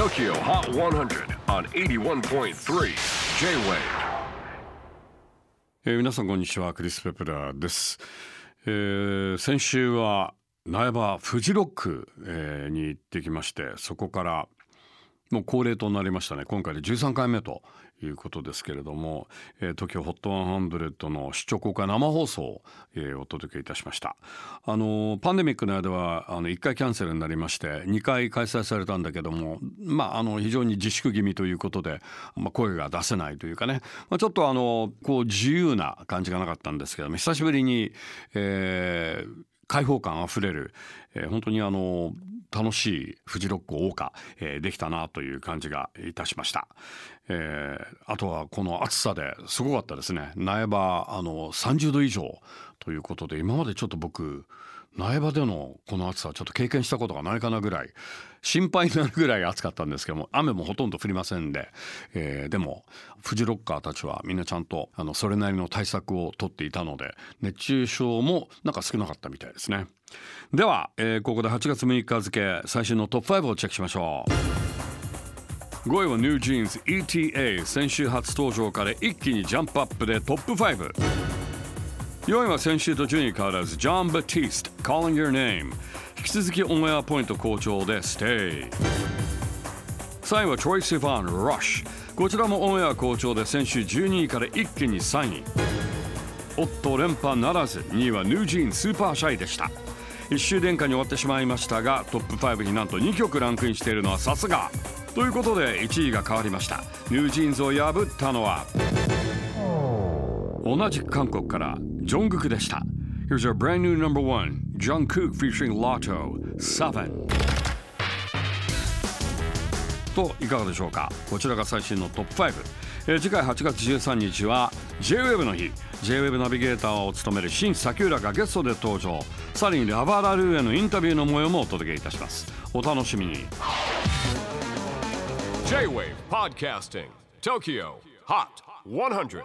TOKYO HOT 100 on 81.3 J-WAVE. えー皆さんこんにちはクリス・ペプラーです、えー先週は苗場フジロック、えーに行ってきましてそこからもう恒例となりましたね。今回で13回目ということですけれども、えー、TOKIOHOT100 の出張公開生放送を、えーお届けいたしました。あのパンデミックの間はあの1回キャンセルになりまして2回開催されたんだけどもまああの非常に自粛気味ということで、まあ、声が出せないというかね、まあ、ちょっとあのこう自由な感じがなかったんですけども久しぶりに、えー開放感あふれる、えー本当にあの楽しいフジロックを謳歌、えーできたなという感じがいたしました、えーあとはこの暑さですごかったですね。苗場あの30度以上ということで今までちょっと僕苗場でのこの暑さはちょっと経験したことがないかなぐらい心配になるぐらい暑かったんですけども雨もほとんど降りませんで、えーでもフジロッカーたちはみんなちゃんとあのそれなりの対策をとっていたので熱中症もなんか少なかったみたいですね。では、えーここで8月6日付最新のトップ5をチェックしましょう。5位は NewJeans ETA 先週初登場から一気にジャンプアップでトップ5 4位は先週と順位変わらずジョン・バティスト Calling Your Name 引き続きオンエアポイント好調で Stay 3位は Troye Sivan Rush こちらもオンエア好調で先週12位から一気に3位。おっと連覇ならず2位は NewJeans Super Shy でした。1週天下に終わってしまいましたがトップ5になんと2曲ランクインしているのはさすが。ということで1位が変わりました。 NewJeans を破ったのは同じく韓国からジョングクでした。Here's our brand new number one Jungkook featuring Lotto 7といかがでしょうか？こちらが最新のトップ5、えー次回8月13日は JWEB の日。JWEB ナビゲーターを務める新崎浦がゲストで登場。さらにラバラルーへのインタビューの模様もお届けいたします。お楽しみに。J-WAVE PODCASTING TOKYO HOT 100